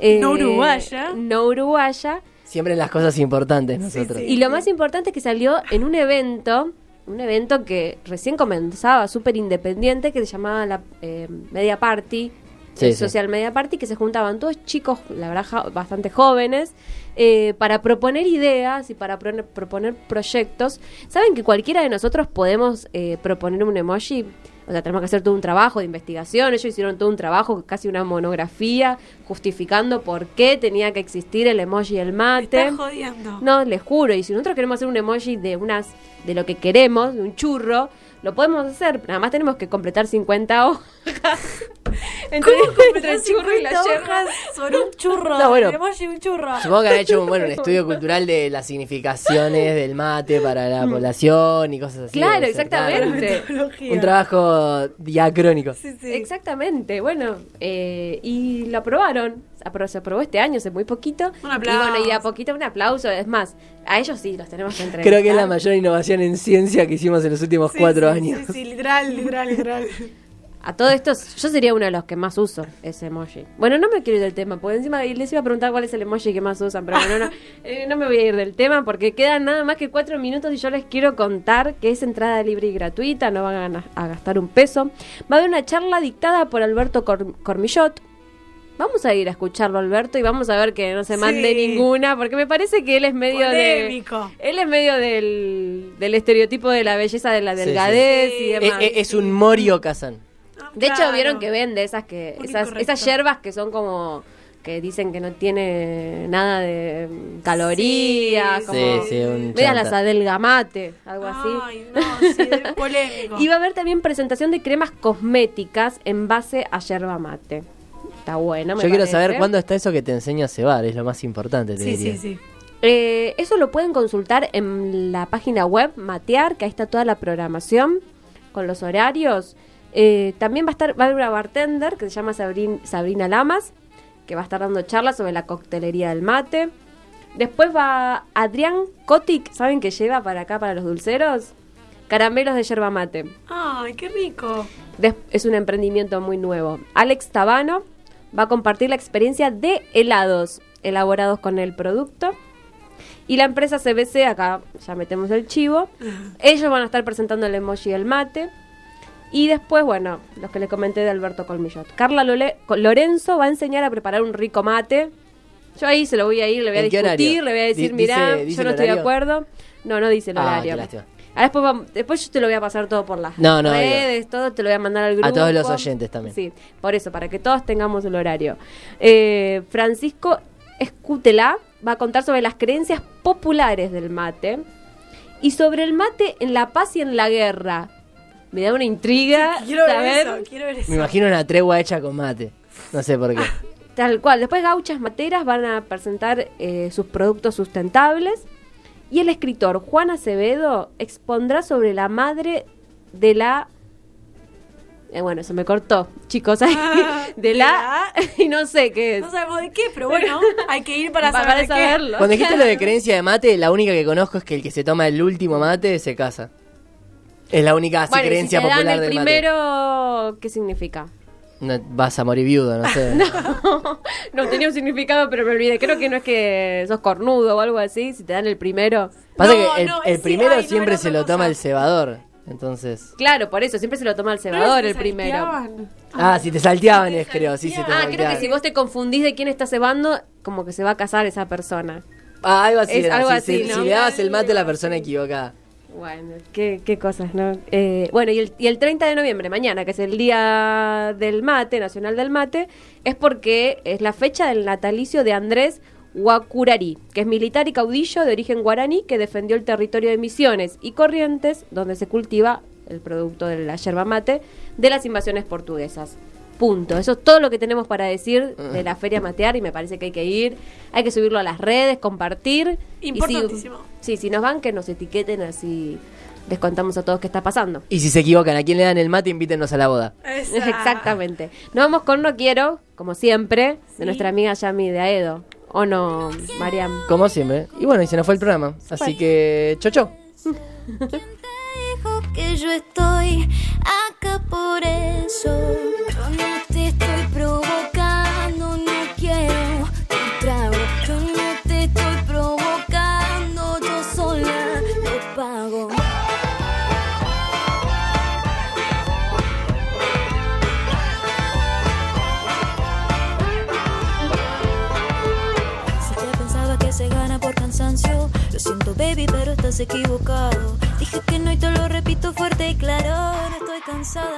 eh, No uruguaya. No uruguaya. Siempre en las cosas importantes nosotros. sí. Y lo más importante es que salió en un evento, un evento que recién comenzaba, súper independiente, que se llamaba la eh, Media Party. Sí, el sí. Social Media Party, que se juntaban todos chicos, la verdad, bastante jóvenes, eh, para proponer ideas y para pro- proponer proyectos. ¿Saben que cualquiera de nosotros podemos eh, proponer un emoji? O sea, tenemos que hacer todo un trabajo de investigación. Ellos hicieron todo un trabajo, casi una monografía, justificando por qué tenía que existir el emoji del Me mate. estás jodiendo. No, les juro. Y si nosotros queremos hacer un emoji de unas de lo que queremos, de un churro, lo podemos hacer. Nada más tenemos que completar 50 hojas. churro y la 50 yerba. hojas sobre un churro. No, bueno. Un churro. Supongo que han hecho un, bueno, un estudio cultural de las significaciones del mate para la población y cosas así. Claro, exactamente. Un trabajo diacrónico. Sí, sí. Exactamente, bueno, eh, y lo aprobaron, Apro- se aprobó este año, hace muy poquito. Un Y aplauso. bueno, y de a poquito un aplauso, es más, a ellos sí los tenemos que entregar. Creo que es la mayor innovación en ciencia que hicimos en los últimos Sí, cuatro sí, años. Sí, sí, literal, literal, literal. A todo esto, yo sería uno de los que más uso ese emoji. Bueno, no me quiero ir del tema, porque encima les iba a preguntar cuál es el emoji que más usan, pero bueno, no, eh, no me voy a ir del tema porque quedan nada más que cuatro minutos y yo les quiero contar que es entrada libre y gratuita, no van a, a gastar un peso. Va a haber una charla dictada por Alberto Cor- Cormillot. Vamos a ir a escucharlo, Alberto, y vamos a ver que no se mande Sí. ninguna, porque me parece que él es medio Polémico. de. Él es medio del, del estereotipo de la belleza de la sí. delgadez Sí. y Eh, demás. eh, es un Morio Kazan. De hecho, vieron que vende esas que Muy esas, esas hierbas que son como que dicen que no tiene nada de calorías, Sí, como Sí, un las adelgamate, algo así. No, sí, polémico. Y va a haber también presentación de cremas cosméticas en base a yerba mate. Está bueno, me Yo quiero parece. saber cuándo está eso que te enseña a cebar, es lo más importante, te Sí, diría. sí, sí. Eh, eso lo pueden consultar en la página web Matear, que ahí está toda la programación con los horarios. Eh, también va a estar va a haber una bartender que se llama Sabrin- Sabrina Lamas, que va a estar dando charlas sobre la coctelería del mate. Después va Adrián Kotik, ¿saben qué lleva para acá, para los dulceros? Caramelos de yerba mate. Ay, qué rico. Des- es un emprendimiento muy nuevo. Alex Tabano va a compartir la experiencia de helados elaborados con el producto. Y la empresa CBC, acá ya metemos el chivo, ellos van a estar presentando el emoji del mate. Y después, bueno, los que les comenté de Alberto Colmillot. Carla Lole- Lorenzo va a enseñar a preparar un rico mate. Yo ahí se lo voy a ir, le voy a ¿En qué discutir, le voy a decir, mirá, dice- dice yo no estoy de acuerdo. No, no dice el Ah, horario. qué lástima. Ah, después, vam- después yo te lo voy a pasar todo por las No, no, redes, todo, te lo voy a mandar al grupo. A todos los oyentes también. Sí, por eso, para que todos tengamos el horario. Eh, Francisco Escutela va a contar sobre las creencias populares del mate y sobre el mate en la paz y en la guerra. Me da una intriga Quiero ver saber eso, quiero ver eso. Me imagino una tregua hecha con mate. No sé por qué. Tal cual. Después Gauchas Materas van a presentar eh, sus productos sustentables. Y el escritor Juan Acevedo expondrá sobre la madre de la... eh, bueno, se me cortó, chicos. Ah, de ¿de la... y no sé qué es. No sabemos de qué, pero bueno, hay que ir para, Para saber qué. saberlo. Cuando dijiste lo de creencia de mate, la única que conozco es que el que se toma el último mate se casa. Es la única así, Bueno, y si creencia te dan popular el del primero, ¿qué significa? No, vas a morir viudo, no sé. no tenía un significado, pero me olvidé. Creo que no es que sos cornudo o algo así. Si te dan el primero. Pasa No, que el, no, el sí, primero ay, no, siempre se lo toma el cebador. Entonces. Claro, por eso. Siempre se lo toma el ¿No cebador el primero. Ah, si te salteaban te es creo, sí, sí te salteaban. Ah, creo que si vos te confundís de quién está cebando, como que se va a casar esa persona. Ah, algo así. Es era, algo sí, así, si, ¿no? si le dabas el mate a la persona equivocada. Bueno, qué, qué cosas, ¿no? Eh, bueno, y el, y el 30 de noviembre, mañana, que es el Día del Mate, Nacional del Mate, es porque es la fecha del natalicio de Andrés Huacurari, que es militar y caudillo de origen guaraní que defendió el territorio de Misiones y Corrientes, donde se cultiva el producto de la yerba mate, de las invasiones portuguesas. Punto. Eso es todo lo que tenemos para decir de la Feria Matear y me parece que hay que ir, hay que subirlo a las redes, compartir. Y si- Importantísimo. Sí, si nos van, que nos etiqueten así les contamos a todos qué está pasando. Y si se equivocan, a quién le dan el mate, invítenos a la boda. Esa. Exactamente. Nos vamos con No Quiero, como siempre, Sí. de nuestra amiga Yami de Aedo. ¿O no, Mariam? Como siempre. Y bueno, y se nos fue el programa. Así que, chocho. que yo estoy acá por eso. Yo no te estoy provocando, no quiero tu trago. Yo no te estoy provocando, yo sola lo pago. Si ya pensaba que se gana por cansancio, lo siento baby, pero estás equivocado que no y te lo repito fuerte y claro, no estoy cansada.